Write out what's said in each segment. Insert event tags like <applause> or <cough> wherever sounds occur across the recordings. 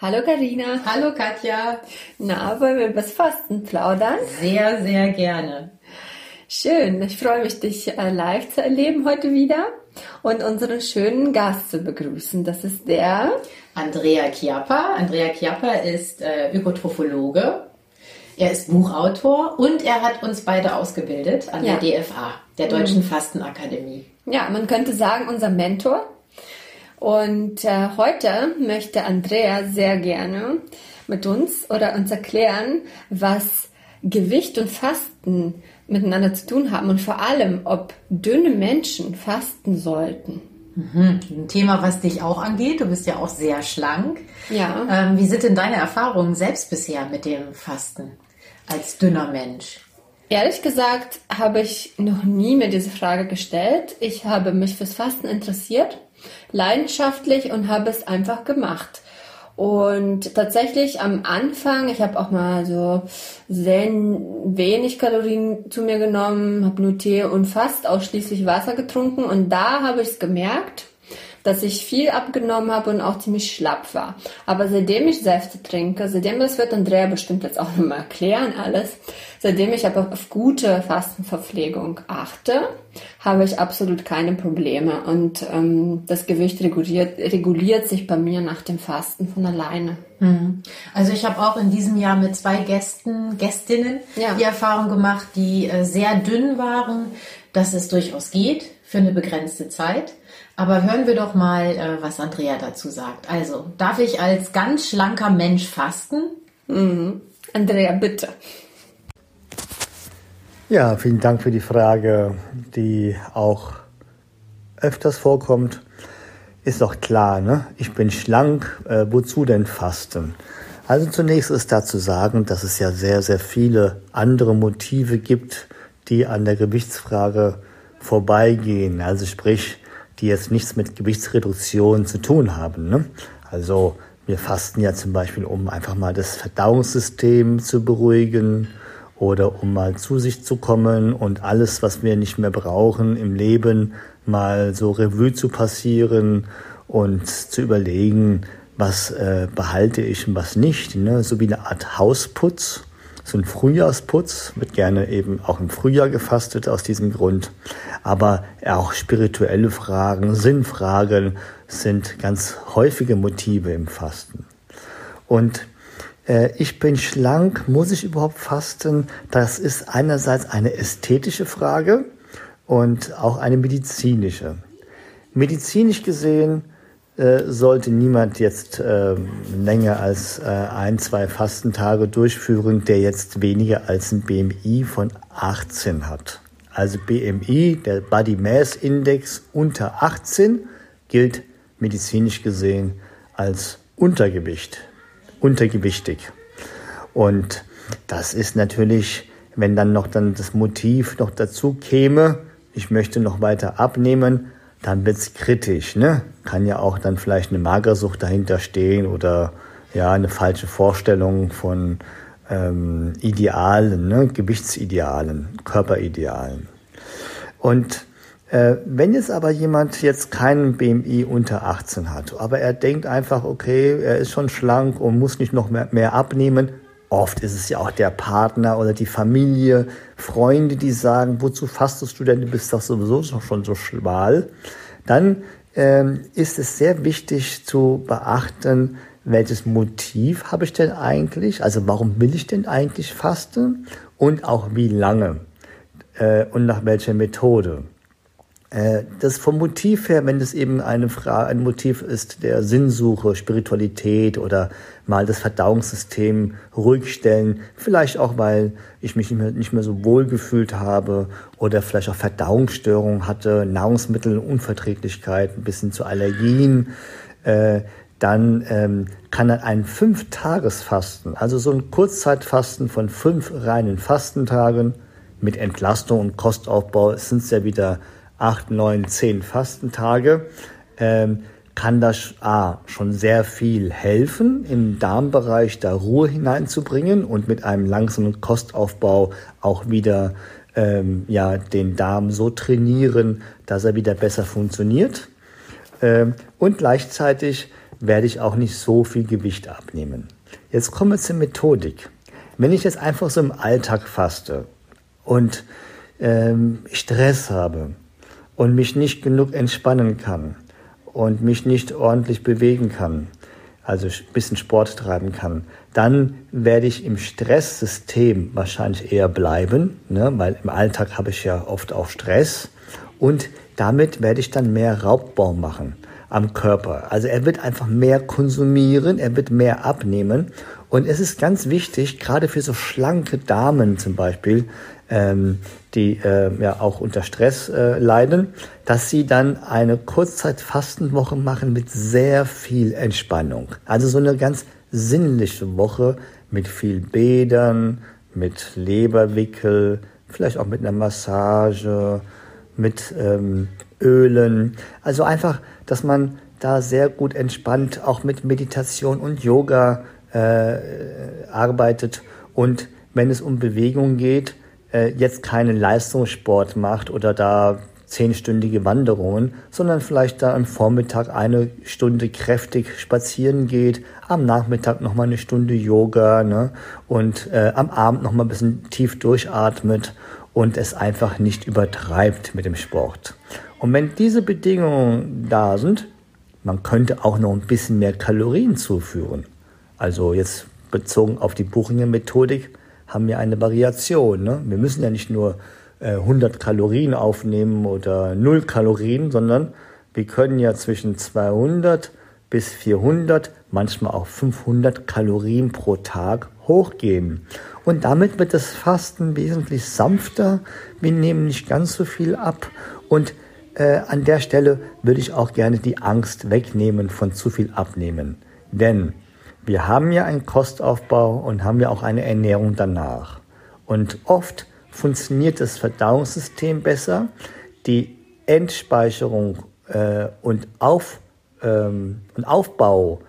Hallo Karina. Hallo Katja. Na, wollen wir über das Fasten plaudern? Sehr, sehr gerne. Schön. Ich freue mich, dich äh, live zu erleben heute wieder und unseren schönen Gast zu begrüßen. Das ist der Andrea Chiappa. Andrea Chiappa ist äh, Ökotrophologe. Er ist Buchautor und er hat uns beide ausgebildet an ja. der DFA, der Deutschen mhm. Fastenakademie. Ja, man könnte sagen, unser Mentor. Und äh, heute möchte Andrea sehr gerne mit uns oder uns erklären, was Gewicht und Fasten miteinander zu tun haben und vor allem, ob dünne Menschen fasten sollten. Mhm. Ein Thema, was dich auch angeht. Du bist ja auch sehr schlank. Ja. Ähm, wie sind denn deine Erfahrungen selbst bisher mit dem Fasten als dünner Mensch? Ehrlich gesagt habe ich noch nie mir diese Frage gestellt. Ich habe mich fürs Fasten interessiert leidenschaftlich und habe es einfach gemacht. Und tatsächlich am Anfang, ich habe auch mal so sehr wenig Kalorien zu mir genommen, habe nur Tee und fast ausschließlich Wasser getrunken und da habe ich es gemerkt, dass ich viel abgenommen habe und auch ziemlich schlapp war. Aber seitdem ich Säfte trinke, seitdem, das wird Andrea bestimmt jetzt auch nochmal erklären alles, seitdem ich aber auf gute Fastenverpflegung achte, habe ich absolut keine Probleme und ähm, das Gewicht reguliert, reguliert sich bei mir nach dem Fasten von alleine. Mhm. Also ich habe auch in diesem Jahr mit zwei Gästen, Gästinnen ja. die Erfahrung gemacht, die äh, sehr dünn waren, dass es durchaus geht für eine begrenzte Zeit. Aber hören wir doch mal, äh, was Andrea dazu sagt. Also, darf ich als ganz schlanker Mensch fasten? Mhm. Andrea, bitte. Ja, vielen Dank für die Frage, die auch öfters vorkommt. Ist doch klar, ne? Ich bin schlank, äh, wozu denn fasten? Also zunächst ist da zu sagen, dass es ja sehr, sehr viele andere Motive gibt, die an der Gewichtsfrage vorbeigehen. Also sprich, die jetzt nichts mit Gewichtsreduktion zu tun haben. Ne? Also wir fasten ja zum Beispiel, um einfach mal das Verdauungssystem zu beruhigen oder um mal zu sich zu kommen und alles, was wir nicht mehr brauchen im Leben, mal so Revue zu passieren und zu überlegen, was äh, behalte ich und was nicht. Ne? So wie eine Art Hausputz so ein Frühjahrsputz, wird gerne eben auch im Frühjahr gefastet aus diesem Grund. Aber auch spirituelle Fragen, Sinnfragen sind ganz häufige Motive im Fasten. Und ich bin schlank, muss ich überhaupt fasten? Das ist einerseits eine ästhetische Frage und auch eine medizinische. Medizinisch gesehen äh, sollte niemand jetzt äh, länger als äh, ein, zwei Fastentage durchführen, der jetzt weniger als ein BMI von 18 hat. Also BMI, der Body Mass Index unter 18, gilt medizinisch gesehen als Untergewicht, untergewichtig. Und das ist natürlich, wenn dann noch dann das Motiv noch dazu käme, ich möchte noch weiter abnehmen, dann wird's kritisch. Ne? Kann ja auch dann vielleicht eine Magersucht dahinter stehen oder ja eine falsche Vorstellung von ähm, Idealen, ne? Gewichtsidealen, Körperidealen. Und wenn jetzt aber jemand jetzt keinen BMI unter 18 hat, aber er denkt einfach, okay, er ist schon schlank und muss nicht noch mehr, mehr abnehmen, Oft ist es ja auch der Partner oder die Familie, Freunde, die sagen, wozu fastest du denn, du bist doch sowieso schon so schmal. Dann ähm, ist es sehr wichtig zu beachten, welches Motiv habe ich denn eigentlich, also warum will ich denn eigentlich fasten und auch wie lange äh, und nach welcher Methode. Äh, das vom Motiv her, wenn es eben eine Frage, ein Motiv ist der Sinnsuche, Spiritualität oder mal das Verdauungssystem ruhig stellen, vielleicht auch, weil ich mich nicht mehr, nicht mehr so wohl gefühlt habe oder vielleicht auch Verdauungsstörungen hatte, Nahrungsmittelunverträglichkeit, ein bisschen zu Allergien, äh, dann ähm, kann ein Fünf-Tages-Fasten, also so ein Kurzzeitfasten von fünf reinen Fastentagen mit Entlastung und Kostaufbau, sind es ja wieder acht, neun, zehn Fastentage, ähm, kann das A, schon sehr viel helfen, im Darmbereich da Ruhe hineinzubringen und mit einem langsamen Kostaufbau auch wieder ähm, ja, den Darm so trainieren, dass er wieder besser funktioniert. Ähm, und gleichzeitig werde ich auch nicht so viel Gewicht abnehmen. Jetzt kommen wir zur Methodik. Wenn ich jetzt einfach so im Alltag faste und ähm, Stress habe und mich nicht genug entspannen kann und mich nicht ordentlich bewegen kann, also ein bisschen Sport treiben kann, dann werde ich im Stresssystem wahrscheinlich eher bleiben, ne? weil im Alltag habe ich ja oft auch Stress und damit werde ich dann mehr Raubbau machen am Körper. Also er wird einfach mehr konsumieren, er wird mehr abnehmen. Und es ist ganz wichtig, gerade für so schlanke Damen zum Beispiel, ähm, die äh, ja auch unter Stress äh, leiden, dass sie dann eine Kurzzeitfastenwoche machen mit sehr viel Entspannung. Also so eine ganz sinnliche Woche mit viel Bädern, mit Leberwickel, vielleicht auch mit einer Massage, mit ähm, Ölen. Also einfach, dass man da sehr gut entspannt auch mit Meditation und Yoga äh, arbeitet und wenn es um Bewegung geht, äh, jetzt keinen Leistungssport macht oder da zehnstündige Wanderungen, sondern vielleicht da am Vormittag eine Stunde kräftig spazieren geht, am Nachmittag nochmal eine Stunde Yoga ne? und äh, am Abend nochmal ein bisschen tief durchatmet und es einfach nicht übertreibt mit dem Sport. Und wenn diese Bedingungen da sind, man könnte auch noch ein bisschen mehr Kalorien zuführen. Also jetzt bezogen auf die Buchinger Methodik haben wir eine Variation. Ne? Wir müssen ja nicht nur äh, 100 Kalorien aufnehmen oder 0 Kalorien, sondern wir können ja zwischen 200 bis 400, manchmal auch 500 Kalorien pro Tag hochgehen. Und damit wird das Fasten wesentlich sanfter. Wir nehmen nicht ganz so viel ab. Und äh, an der Stelle würde ich auch gerne die Angst wegnehmen von zu viel Abnehmen. Denn wir haben ja einen Kostaufbau und haben ja auch eine Ernährung danach. Und oft funktioniert das Verdauungssystem besser. Die Endspeicherung äh, und, Auf, ähm, und Aufbau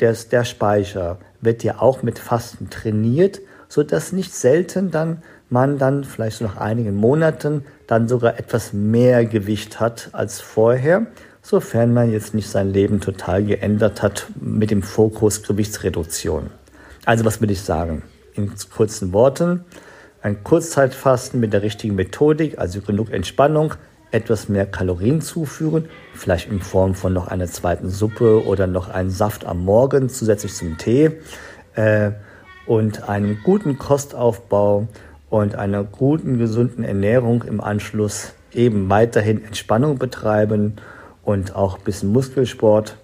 des, der Speicher wird ja auch mit Fasten trainiert, so dass nicht selten dann man dann vielleicht nach einigen Monaten dann sogar etwas mehr Gewicht hat als vorher, sofern man jetzt nicht sein Leben total geändert hat mit dem Fokus Gewichtsreduktion. Also was will ich sagen? In kurzen Worten, ein Kurzzeitfasten mit der richtigen Methodik, also genug Entspannung, etwas mehr Kalorien zuführen, vielleicht in Form von noch einer zweiten Suppe oder noch einen Saft am Morgen zusätzlich zum Tee äh, und einem guten Kostaufbau und einer guten, gesunden Ernährung im Anschluss eben weiterhin Entspannung betreiben und auch ein bisschen Muskelsport.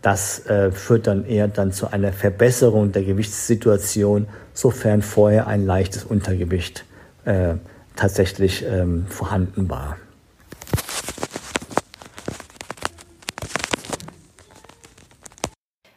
Das äh, führt dann eher dann zu einer Verbesserung der Gewichtssituation, sofern vorher ein leichtes Untergewicht äh, tatsächlich ähm, vorhanden war.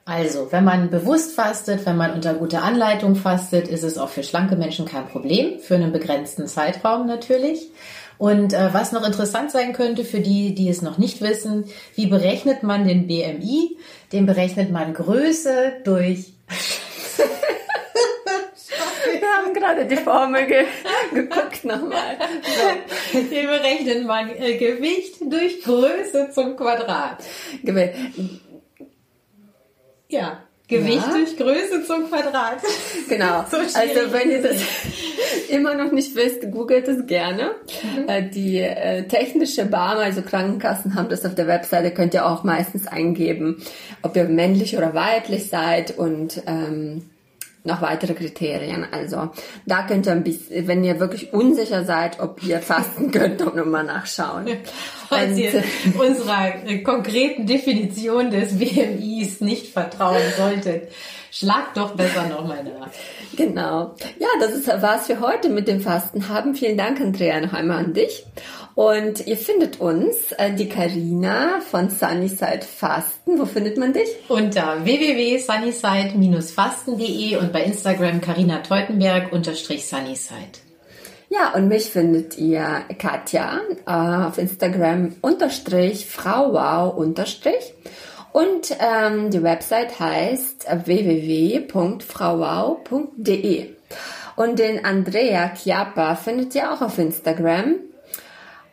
Also, wenn man bewusst fastet, wenn man unter guter Anleitung fastet, ist es auch für schlanke Menschen kein Problem, für einen begrenzten Zeitraum natürlich. Und äh, was noch interessant sein könnte für die, die es noch nicht wissen, wie berechnet man den BMI? Den berechnet man Größe durch <laughs> Wir haben gerade die Formel ge <laughs> geguckt nochmal. So. Den berechnet man äh, Gewicht durch Größe zum Quadrat. Ja, Gewicht ja. durch Größe zum Quadrat. <laughs> Genau. <laughs> so also wenn ihr das <laughs> immer noch nicht wisst, googelt es gerne. Mhm. Äh, die äh, technische Barme, also Krankenkassen haben das auf der Webseite, könnt ihr auch meistens eingeben, ob ihr männlich oder weiblich seid und ähm, noch weitere Kriterien. Also da könnt ihr ein bisschen, wenn ihr wirklich unsicher seid, ob ihr fasten könnt, auch nochmal nachschauen. Falls ihr unserer äh, konkreten Definition des BMIs nicht vertrauen solltet, schlagt doch besser nochmal nach. Genau. Ja, das ist war's für heute mit dem Fasten haben. Vielen Dank, Andrea, noch einmal an dich. Und ihr findet uns, äh, die Karina von Sunnyside Fasten. Wo findet man dich? Unter www.sunnyside-fasten.de und bei Instagram Karina Teutenberg unterstrich Sunnyside. Ja, und mich findet ihr Katja äh, auf Instagram unterstrich frauwow unterstrich. Und ähm, die Website heißt www.frauwow.de. Und den Andrea Chiappa findet ihr auch auf Instagram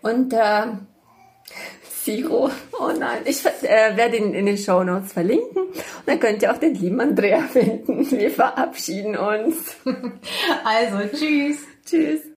unter <laughs> Siro. Oh nein, ich äh, werde ihn in den Show Notes verlinken. Und dann könnt ihr auch den lieben Andrea <laughs> finden. Wir verabschieden uns. Also, tschüss. Tschüss.